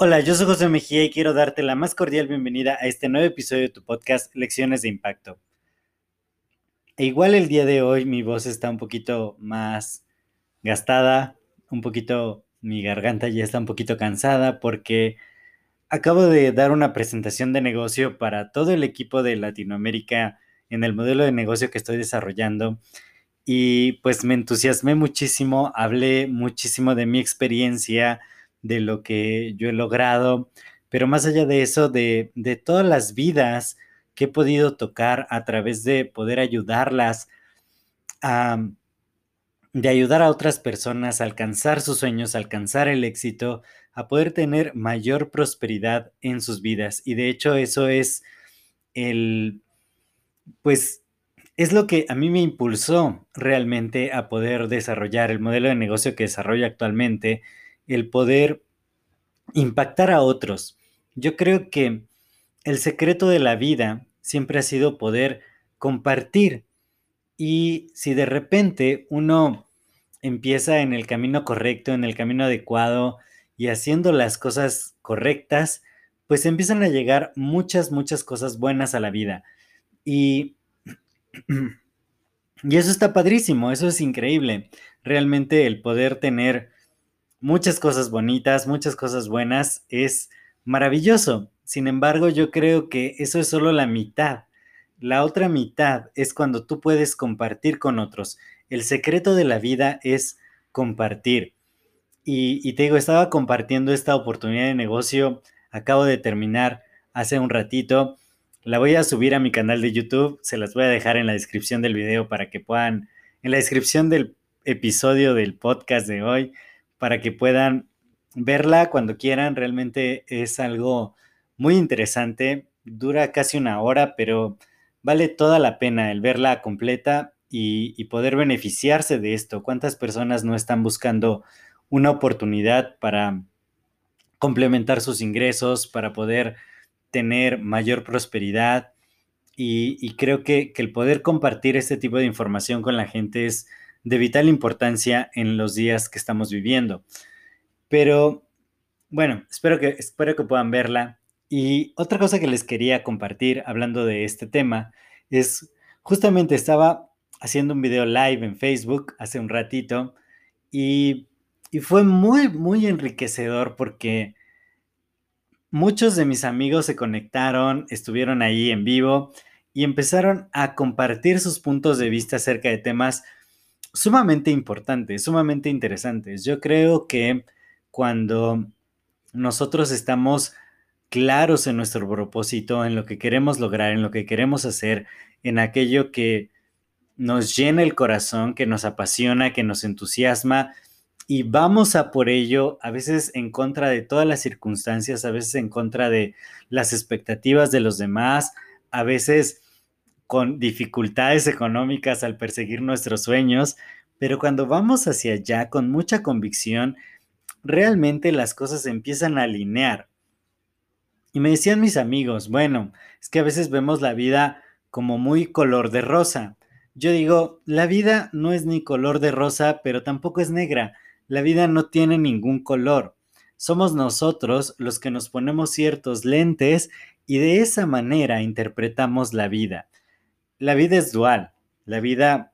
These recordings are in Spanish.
Hola, yo soy José Mejía y quiero darte la más cordial bienvenida a este nuevo episodio de tu podcast Lecciones de Impacto. E igual el día de hoy mi voz está un poquito más gastada, un poquito, mi garganta ya está un poquito cansada porque acabo de dar una presentación de negocio para todo el equipo de Latinoamérica en el modelo de negocio que estoy desarrollando y pues me entusiasmé muchísimo, hablé muchísimo de mi experiencia, de lo que yo he logrado, pero más allá de eso, de, todas las vidas que he podido tocar a través de poder ayudarlas a, de ayudar a otras personas a alcanzar sus sueños, a alcanzar el éxito, a poder tener mayor prosperidad en sus vidas. Y de hecho eso es el, pues, es lo que a mí me impulsó realmente a poder desarrollar el modelo de negocio que desarrollo actualmente el poder impactar a otros. Yo creo que el secreto de la vida siempre ha sido poder compartir. Y si de repente uno empieza en el camino correcto, en el camino adecuado y haciendo las cosas correctas, pues empiezan a llegar muchas, muchas cosas buenas a la vida. Y, y eso está padrísimo, eso es increíble. Realmente el poder tener muchas cosas bonitas, muchas cosas buenas, es maravilloso. Sin embargo, yo creo que eso es solo la mitad. La otra mitad es cuando tú puedes compartir con otros. El secreto de la vida es compartir. Y, te digo, estaba compartiendo esta oportunidad de negocio, acabo de terminar hace un ratito. La voy a subir a mi canal de YouTube, se las voy a dejar en la descripción del video para que puedan, en la descripción del episodio del podcast de hoy, para que puedan verla cuando quieran. Realmente es algo muy interesante. Dura casi una hora, pero vale toda la pena el verla completa y, poder beneficiarse de esto. ¿Cuántas personas no están buscando una oportunidad para complementar sus ingresos, para poder tener mayor prosperidad? Y, creo que, el poder compartir este tipo de información con la gente es de vital importancia en los días que estamos viviendo. Pero bueno, espero que, espero que puedan verla. Y otra cosa que les quería compartir hablando de este tema es justamente estaba haciendo un video live en Facebook hace un ratito y fue muy, muy enriquecedor porque muchos de mis amigos se conectaron, estuvieron ahí en vivo y empezaron a compartir sus puntos de vista acerca de temas sumamente importantes, sumamente interesantes. Yo creo que cuando nosotros estamos claros en nuestro propósito, en lo que queremos lograr, en lo que queremos hacer, en aquello que nos llena el corazón, que nos apasiona, que nos entusiasma, y vamos a por ello, a veces en contra de todas las circunstancias, a veces en contra de las expectativas de los demás, a veces con dificultades económicas al perseguir nuestros sueños, pero cuando vamos hacia allá con mucha convicción, realmente las cosas empiezan a alinear. Y me decían mis amigos, bueno, es que a veces vemos la vida como muy color de rosa. Yo digo, la vida no es ni color de rosa, pero tampoco es negra. La vida no tiene ningún color. Somos nosotros los que nos ponemos ciertos lentes y de esa manera interpretamos la vida la vida es dual. La vida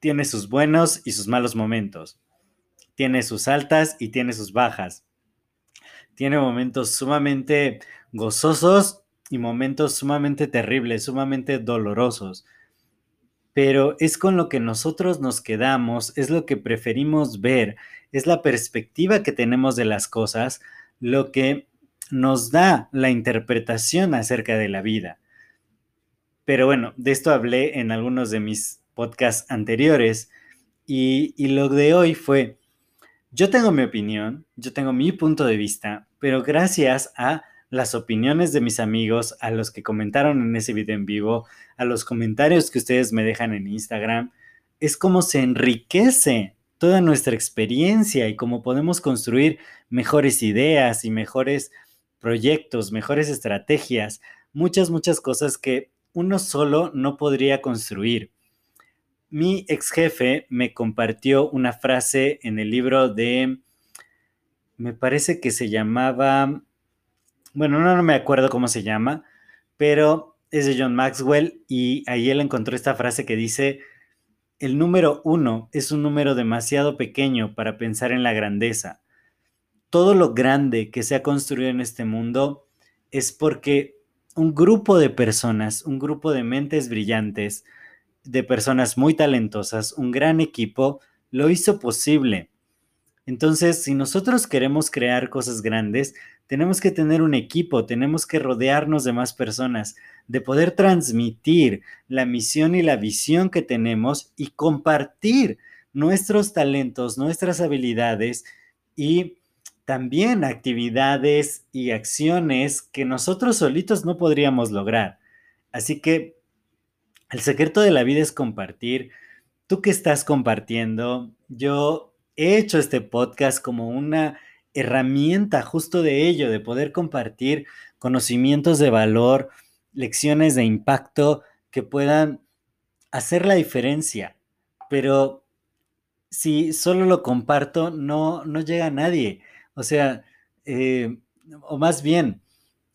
tiene sus buenos y sus malos momentos. Tiene sus altas y tiene sus bajas. Tiene momentos sumamente gozosos y momentos sumamente terribles, sumamente dolorosos. Pero es con lo que nosotros nos quedamos, es lo que preferimos ver, es la perspectiva que tenemos de las cosas, lo que nos da la interpretación acerca de la vida. Pero bueno, de esto hablé en algunos de mis podcasts anteriores Y, y lo de hoy fue, yo tengo mi opinión, yo tengo mi punto de vista, pero gracias a las opiniones de mis amigos, a los que comentaron en ese video en vivo, a los comentarios que ustedes me dejan en Instagram, es como se enriquece toda nuestra experiencia y cómo podemos construir mejores ideas y mejores proyectos, mejores estrategias, muchas, muchas cosas que uno solo no podría construir. Mi ex jefe me compartió una frase en el libro de, me parece que se llamaba bueno, no, no me acuerdo cómo se llama, pero es de John Maxwell y ahí él encontró esta frase que dice, el número uno es un número demasiado pequeño para pensar en la grandeza. Todo lo grande que se ha construido en este mundo es porque un grupo de personas, un grupo de mentes brillantes, de personas muy talentosas, un gran equipo, lo hizo posible. Entonces, si nosotros queremos crear cosas grandes, tenemos que tener un equipo, tenemos que rodearnos de más personas, de poder transmitir la misión y la visión que tenemos y compartir nuestros talentos, nuestras habilidades y también actividades y acciones que nosotros solitos no podríamos lograr. Así que el secreto de la vida es compartir. Tú que estás compartiendo, yo he hecho este podcast como una herramienta justo de ello, de poder compartir conocimientos de valor, lecciones de impacto que puedan hacer la diferencia. Pero si solo lo comparto, no, no llega a nadie. O sea, eh, o más bien,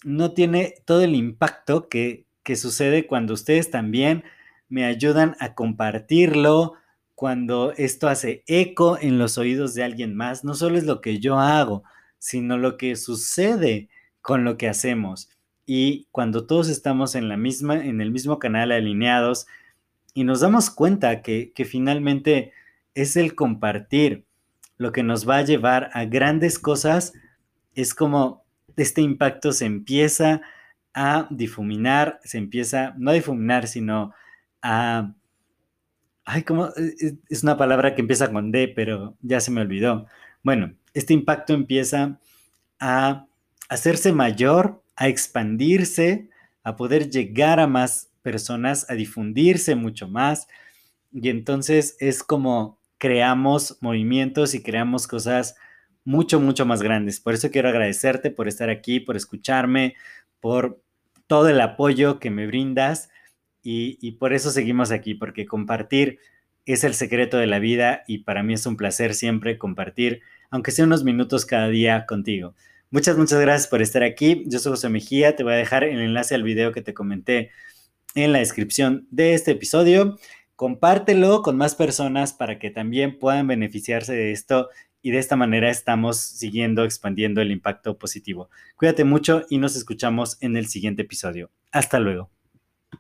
no tiene todo el impacto que, que sucede cuando ustedes también me ayudan a compartirlo, cuando esto hace eco en los oídos de alguien más, no solo es lo que yo hago, sino lo que sucede con lo que hacemos. Y cuando todos estamos en, la misma, en el mismo canal alineados y nos damos cuenta que, que finalmente es el compartir lo que nos va a llevar a grandes cosas, es como este impacto se empieza a difuminar, se empieza, no a difuminar, sino a Ay, como e, e, es una palabra que empieza con D, pero ya se me olvidó. Bueno, este impacto empieza a hacerse mayor, a expandirse, a poder llegar a más personas, a difundirse mucho más. Y entonces es como creamos movimientos y creamos cosas mucho, mucho más grandes. Por eso quiero agradecerte por estar aquí, por escucharme, por todo el apoyo que me brindas y, por eso seguimos aquí, porque compartir es el secreto de la vida y para mí es un placer siempre compartir, aunque sea unos minutos cada día contigo. Muchas, muchas gracias por estar aquí. Yo soy José Mejía, te voy a dejar el enlace al video que te comenté en la descripción de este episodio. Compártelo con más personas para que también puedan beneficiarse de esto y de esta manera estamos siguiendo expandiendo el impacto positivo. Cuídate mucho y nos escuchamos en el siguiente episodio. Hasta luego.